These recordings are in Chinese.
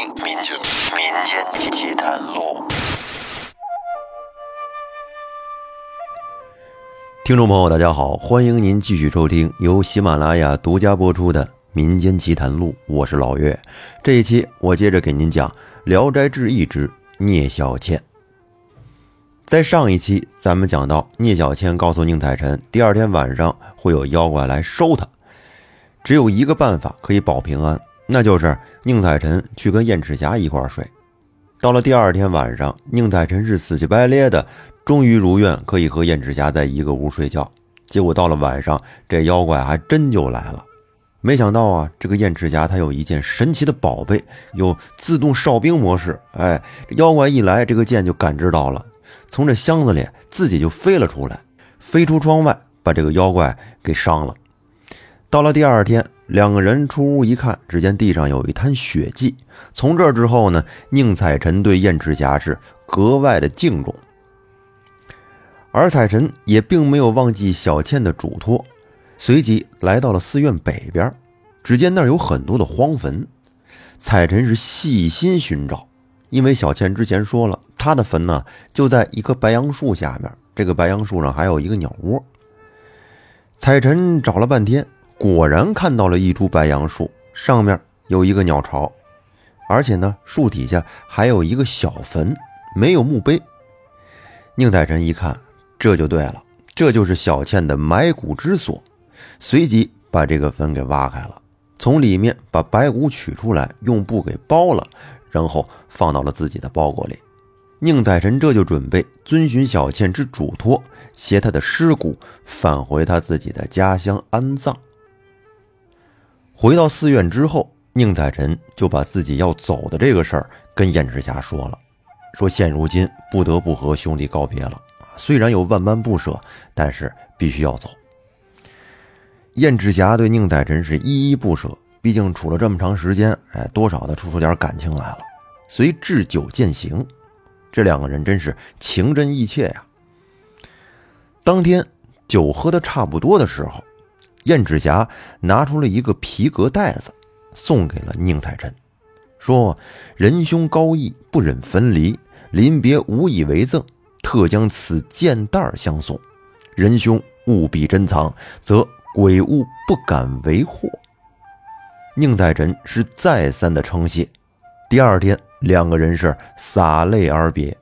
民间民间奇谈录。听众朋友，大家好，欢迎您继续收听由喜马拉雅独家播出的《民间奇谈录》，我是老岳。这一期我接着给您讲《聊斋志异之聂小倩》。在上一期，咱们讲到聂小倩告诉宁采臣，第二天晚上会有妖怪来收他，只有一个办法可以保平安，那就是宁采臣去跟燕赤霞一块睡。到了第二天晚上，宁采臣是死乞白咧的。终于如愿可以和燕赤霞在一个屋睡觉，结果到了晚上，这妖怪还真就来了。没想到啊，这个燕赤霞她有一件神奇的宝贝，有自动哨兵模式。哎，妖怪一来，这个剑就感知到了，从这箱子里自己就飞了出来，飞出窗外，把这个妖怪给伤了。到了第二天，两个人出屋一看，只见地上有一滩血迹。从这之后呢，宁采臣对燕赤霞是格外的敬重。而采臣也并没有忘记小倩的嘱托，随即来到了寺院北边。只见那儿有很多的荒坟，采臣是细心寻找，因为小倩之前说了，她的坟呢就在一棵白杨树下面，这个白杨树上还有一个鸟窝。采臣找了半天，果然看到了一株白杨树，上面有一个鸟巢，而且呢，树底下还有一个小坟，没有墓碑。宁采臣一看。这就对了，这就是小倩的埋骨之所。随即把这个坟给挖开了，从里面把白骨取出来，用布给包了，然后放到了自己的包裹里。宁采臣这就准备遵循小倩之嘱托，携她的尸骨返回他自己的家乡安葬。回到寺院之后，宁采臣就把自己要走的这个事儿跟燕赤霞说了，说现如今不得不和兄弟告别了。虽然有万般不舍，但是必须要走。燕赤霞对宁采臣是依依不舍，毕竟处了这么长时间，哎，多少的处出点感情来了。随置酒饯行，这两个人真是情真意切呀。当天酒喝的差不多的时候，燕赤霞拿出了一个皮革袋子，送给了宁采臣，说：“仁兄高义，不忍分离，临别无以为赠。”特将此剑袋相送，仁兄务必珍藏，则鬼物不敢为祸。宁采臣是再三的称谢。第二天，两个人是洒泪而别。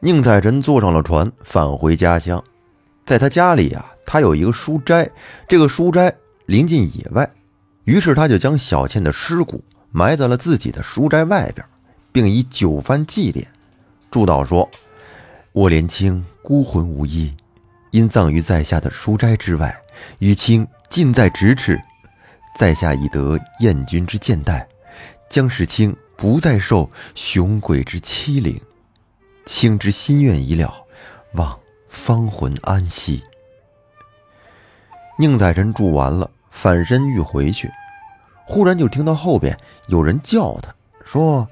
宁采臣坐上了船，返回家乡。在他家里啊，他有一个书斋，这个书斋临近野外，于是他就将小倩的尸骨埋在了自己的书斋外边，并以酒饭祭奠。祝祷说：“我连卿孤魂无依，因葬于在下的书斋之外，与卿近在咫尺。在下已得燕君之剑带，将使卿不再受雄鬼之欺凌。卿之心愿已了，望芳魂安息。”宁采臣住完了，反身欲回去，忽然就听到后边有人叫他，说：“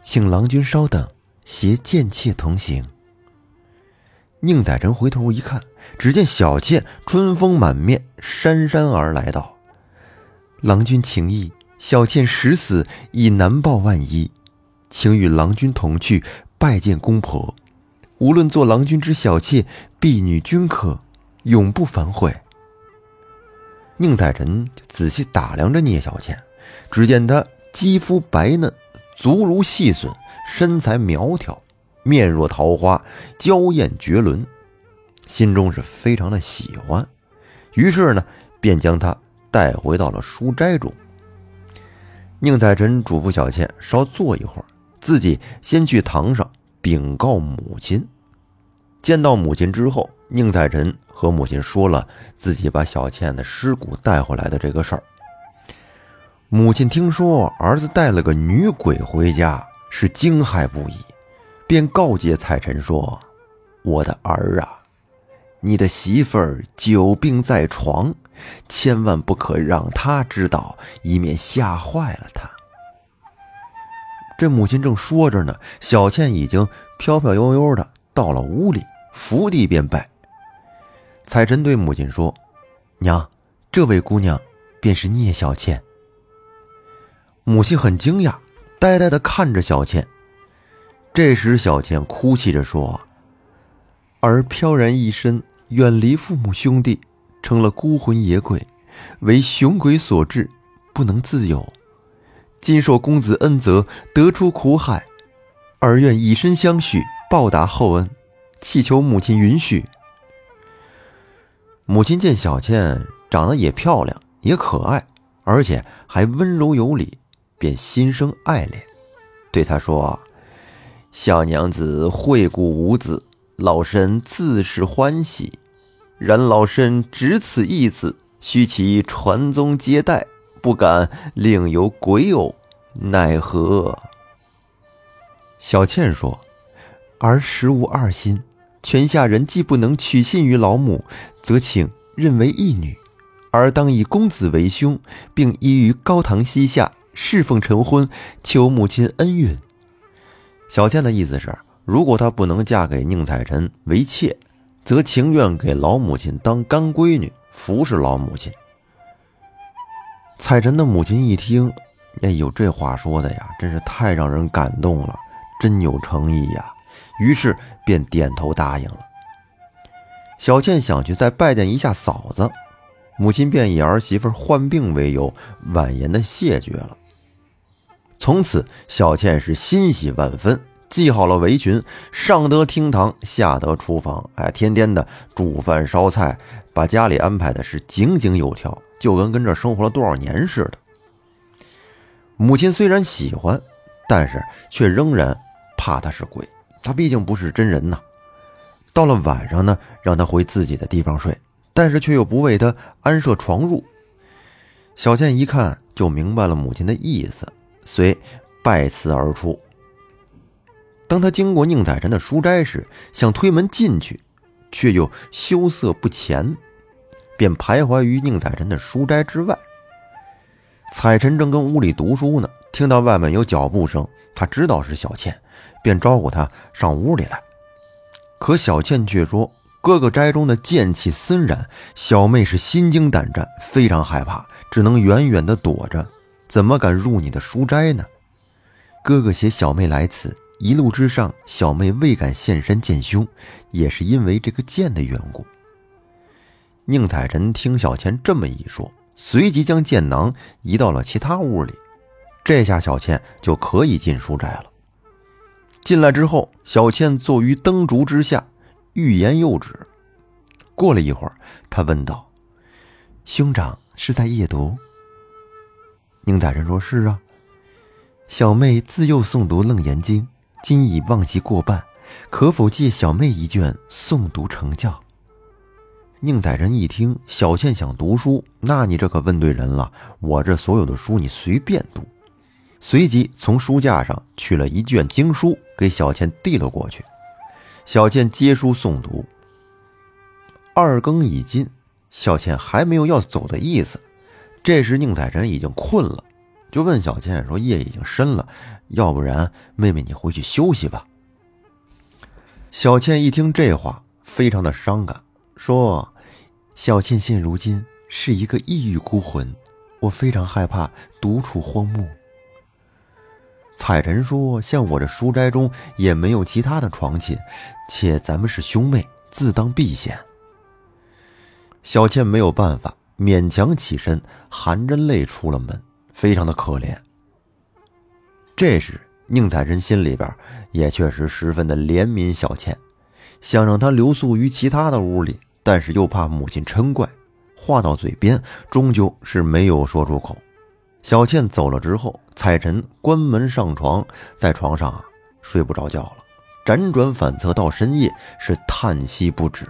请郎君稍等。”携贱妾同行。宁采臣回头一看，只见小妾春风满面，姗姗而来道：“郎君情意，小妾十死已难报万一，请与郎君同去拜见公婆。无论做郎君之小妾、婢女、均可，永不反悔。”宁采臣仔细打量着聂小倩，只见她肌肤白嫩，足如细笋。身材苗条，面若桃花，娇艳绝伦，心中是非常的喜欢，于是呢，便将她带回到了书斋中。宁采臣嘱咐小倩稍坐一会儿，自己先去堂上禀告母亲。见到母亲之后，宁采臣和母亲说了自己把小倩的尸骨带回来的这个事儿。母亲听说儿子带了个女鬼回家。是惊骇不已，便告诫采臣说：“我的儿啊，你的媳妇儿久病在床，千万不可让她知道，以免吓坏了她。”这母亲正说着呢，小倩已经飘飘悠悠的到了屋里，伏地便拜。采臣对母亲说：“娘，这位姑娘便是聂小倩。”母亲很惊讶，呆呆的看着小倩。这时，小倩哭泣着说：“儿飘然一身，远离父母兄弟，成了孤魂野鬼，为雄鬼所致，不能自由。今受公子恩泽，得出苦海，儿愿以身相许，报答厚恩，祈求母亲允许。”母亲见小倩长得也漂亮，也可爱，而且还温柔有礼，便心生爱怜，对她说。小娘子惠顾吾子，老身自是欢喜。然老身只此一子，须其传宗接代，不敢另有鬼偶，奈何？小倩说：“儿实无二心，泉下人既不能取信于老母，则请认为义女。而当以公子为兄，并依于高堂膝下侍奉成婚，求母亲恩允。”小倩的意思是，如果她不能嫁给宁采臣为妾，则情愿给老母亲当干闺女，服侍老母亲。采臣的母亲一听，哎呦，这话说的呀，真是太让人感动了，真有诚意呀。于是便点头答应了。小倩想去再拜见一下嫂子，母亲便以儿媳妇患病为由，婉言的谢绝了。从此，小倩是欣喜万分，系好了围裙，上得厅堂，下得厨房，哎，天天的煮饭烧菜，把家里安排的是井井有条，就跟跟这生活了多少年似的。母亲虽然喜欢，但是却仍然怕他是鬼，他毕竟不是真人呐。到了晚上呢，让他回自己的地方睡，但是却又不为他安设床褥。小倩一看就明白了母亲的意思。遂拜辞而出。当他经过宁采臣的书斋时，想推门进去，却又羞涩不前，便徘徊于宁采臣的书斋之外。采臣正跟屋里读书呢，听到外面有脚步声，他知道是小倩，便招呼他上屋里来。可小倩却说：“哥哥斋中的剑气森然，小妹是心惊胆战，非常害怕，只能远远地躲着。”怎么敢入你的书斋呢？哥哥携小妹来此，一路之上，小妹未敢现身见兄，也是因为这个剑的缘故。宁采臣听小倩这么一说，随即将剑囊移到了其他屋里。这下小倩就可以进书斋了。进来之后，小倩坐于灯烛之下，欲言又止。过了一会儿，她问道：“兄长是在夜读？”宁大人说：“是啊，小妹自幼诵读《楞严经》，今已忘记过半，可否借小妹一卷诵读成教？”宁采臣一听，小倩想读书，那你这可问对人了。我这所有的书你随便读。随即从书架上取了一卷经书，给小倩递了过去。小倩接书诵读。二更已尽，小倩还没有要走的意思。这时，宁采臣已经困了，就问小倩说：“夜已经深了，要不然妹妹你回去休息吧。”小倩一听这话，非常的伤感，说：“小倩现如今是一个异域孤魂，我非常害怕独处荒木。”采臣说：“像我这书斋中也没有其他的床寝，且咱们是兄妹，自当避嫌。”小倩没有办法。勉强起身，含着泪出了门，非常的可怜。这时，宁采臣心里边也确实十分的怜悯小倩，想让她留宿于其他的屋里，但是又怕母亲嗔怪，话到嘴边，终究是没有说出口。小倩走了之后，采臣关门上床，在床上啊睡不着觉了，辗转反侧到深夜，是叹息不止。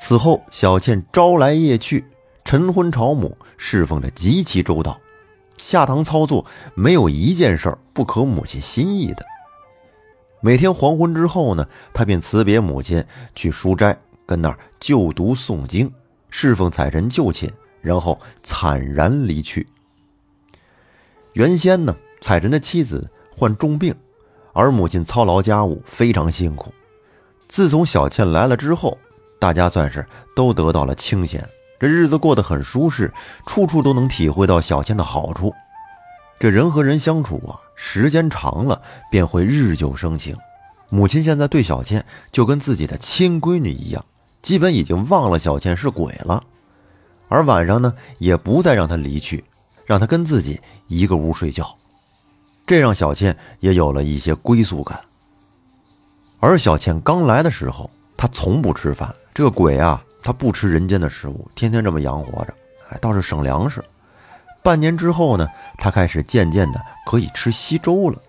此后，小倩朝来夜去，晨昏朝暮，侍奉着极其周到，下堂操作没有一件事不合母亲心意的。每天黄昏之后呢，她便辞别母亲，去书斋跟那儿就读诵经，侍奉采臣就寝，然后惨然离去。原先呢，彩臣的妻子患重病，而母亲操劳家务非常辛苦。自从小倩来了之后，大家算是都得到了清闲，这日子过得很舒适，处处都能体会到小倩的好处。这人和人相处啊，时间长了便会日久生情。母亲现在对小倩就跟自己的亲闺女一样，基本已经忘了小倩是鬼了。而晚上呢，也不再让她离去，让他跟自己一个屋睡觉，这让小倩也有了一些归宿感。而小倩刚来的时候，她从不吃饭。这个鬼啊，她不吃人间的食物，天天这么养活着，哎，倒是省粮食。半年之后呢，他开始渐渐的可以吃稀粥了。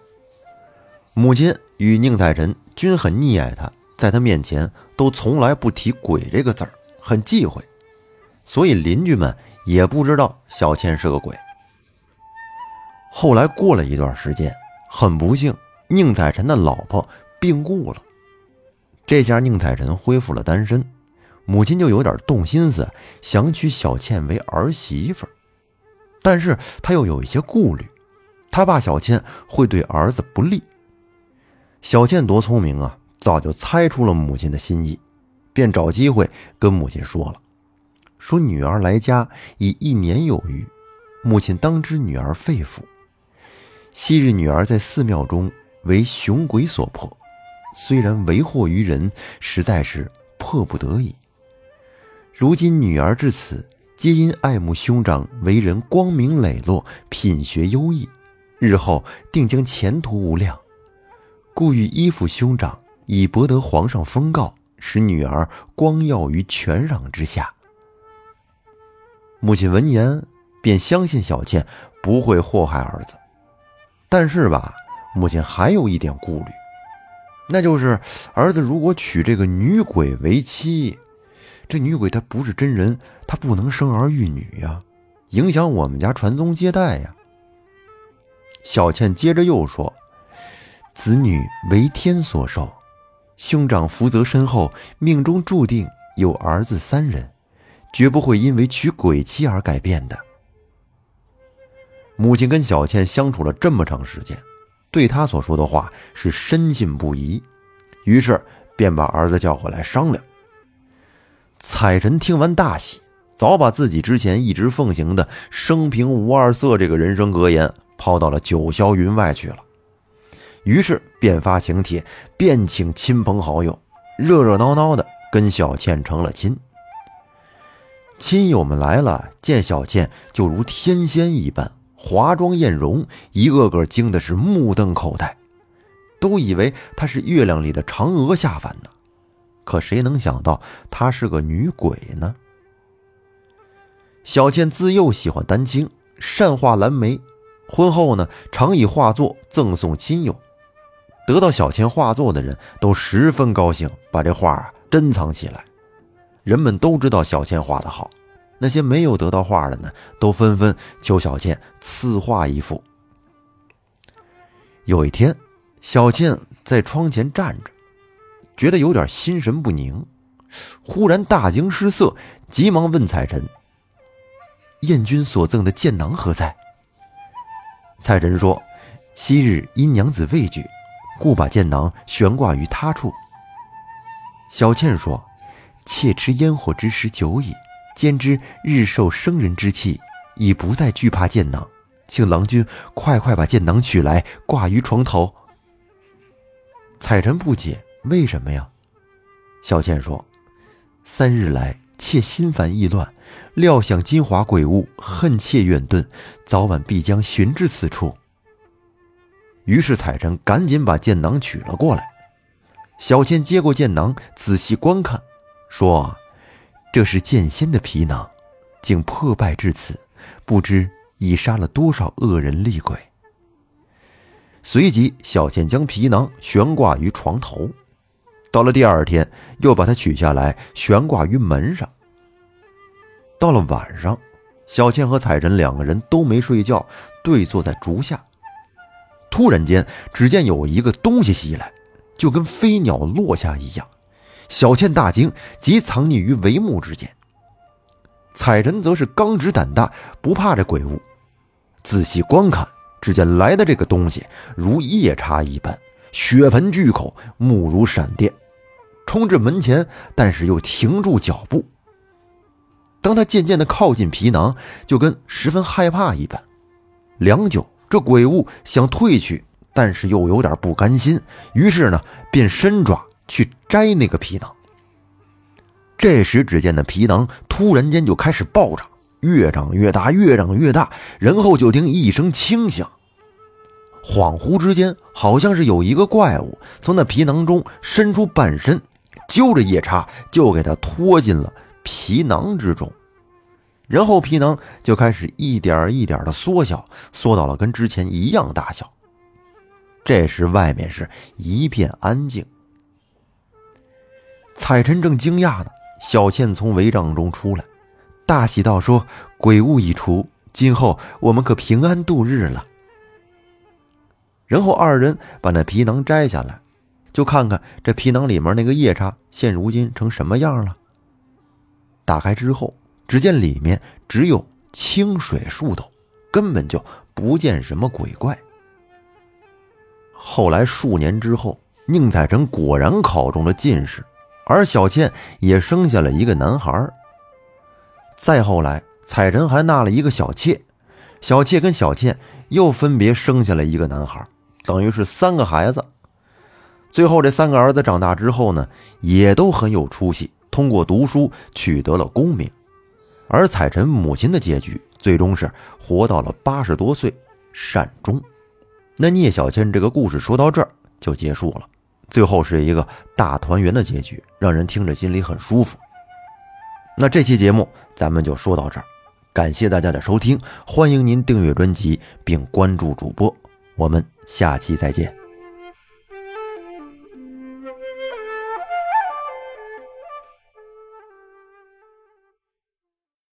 母亲与宁采臣均很溺爱他，在他面前都从来不提“鬼”这个字儿，很忌讳。所以邻居们也不知道小倩是个鬼。后来过了一段时间，很不幸，宁采臣的老婆病故了。这下宁采臣恢复了单身，母亲就有点动心思，想娶小倩为儿媳妇。但是他又有一些顾虑，他怕小倩会对儿子不利。小倩多聪明啊，早就猜出了母亲的心意，便找机会跟母亲说了：“说女儿来家已一年有余，母亲当知女儿肺腑。昔日女儿在寺庙中为雄鬼所迫，虽然为祸于人，实在是迫不得已。如今女儿至此。”皆因爱慕兄长为人光明磊落，品学优异，日后定将前途无量，故欲依附兄长，以博得皇上封诰，使女儿光耀于权壤之下。母亲闻言便相信小倩不会祸害儿子，但是吧，母亲还有一点顾虑，那就是儿子如果娶这个女鬼为妻。这女鬼她不是真人，她不能生儿育女呀，影响我们家传宗接代呀。小倩接着又说：“子女为天所授，兄长福泽深厚，命中注定有儿子三人，绝不会因为娶鬼妻而改变的。”母亲跟小倩相处了这么长时间，对她所说的话是深信不疑，于是便把儿子叫回来商量。彩臣听完大喜，早把自己之前一直奉行的“生平无二色”这个人生格言抛到了九霄云外去了。于是便发请帖，便请亲朋好友，热热闹闹的跟小倩成了亲。亲友们来了，见小倩就如天仙一般，华妆艳容，一个个惊的是目瞪口呆，都以为她是月亮里的嫦娥下凡呢。可谁能想到她是个女鬼呢？小倩自幼喜欢丹青，善画蓝莓，婚后呢，常以画作赠送亲友。得到小倩画作的人都十分高兴，把这画啊珍藏起来。人们都知道小倩画的好，那些没有得到画的呢，都纷纷求小倩赐画一幅。有一天，小倩在窗前站着。觉得有点心神不宁，忽然大惊失色，急忙问彩臣：“燕君所赠的剑囊何在？”彩臣说：“昔日因娘子畏惧，故把剑囊悬挂于他处。”小倩说：“妾吃烟火之时久矣，兼知日受生人之气，已不再惧怕剑囊，请郎君快快把剑囊取来，挂于床头。”彩臣不解。为什么呀？小倩说：“三日来，妾心烦意乱，料想金华鬼物，恨妾远遁，早晚必将寻至此处。”于是彩臣赶紧把剑囊取了过来。小倩接过剑囊，仔细观看，说：“这是剑仙的皮囊，竟破败至此，不知已杀了多少恶人厉鬼。”随即，小倩将皮囊悬挂于床头。到了第二天，又把它取下来，悬挂于门上。到了晚上，小倩和彩臣两个人都没睡觉，对坐在竹下。突然间，只见有一个东西袭来，就跟飞鸟落下一样。小倩大惊，即藏匿于帷幕之间。彩臣则是刚直胆大，不怕这鬼物。仔细观看，只见来的这个东西如夜叉一般。血盆巨口，目如闪电，冲至门前，但是又停住脚步。当他渐渐的靠近皮囊，就跟十分害怕一般，良久这鬼物想退去，但是又有点不甘心，于是呢，便伸爪去摘那个皮囊。这时，只见那皮囊突然间就开始暴涨，越长越大，越长越大。然后就听一声轻响，恍惚之间，好像是有一个怪物从那皮囊中伸出半身，揪着夜叉就给他拖进了皮囊之中。然后皮囊就开始一点一点的缩小，缩到了跟之前一样大小。这时外面是一片安静。彩臣正惊讶呢，小倩从帷帐中出来，大喜道：“说鬼物已除，今后我们可平安度日了。”然后二人把那皮囊摘下来，就看看这皮囊里面那个夜叉现如今成什么样了。打开之后。只见里面只有清水数斗，根本就不见什么鬼怪。后来数年之后，宁采臣果然考中了进士，而小倩也生下了一个男孩。再后来，采臣还纳了一个小妾，小妾跟小倩又分别生下了一个男孩，等于是三个孩子。最后这三个儿子长大之后呢，也都很有出息，通过读书取得了功名。而彩晨母亲的结局，最终是活到了八十多岁，善终。那聂小倩这个故事说到这儿就结束了，最后是一个大团圆的结局，让人听着心里很舒服。那这期节目咱们就说到这儿，感谢大家的收听，欢迎您订阅专辑并关注主播，我们下期再见。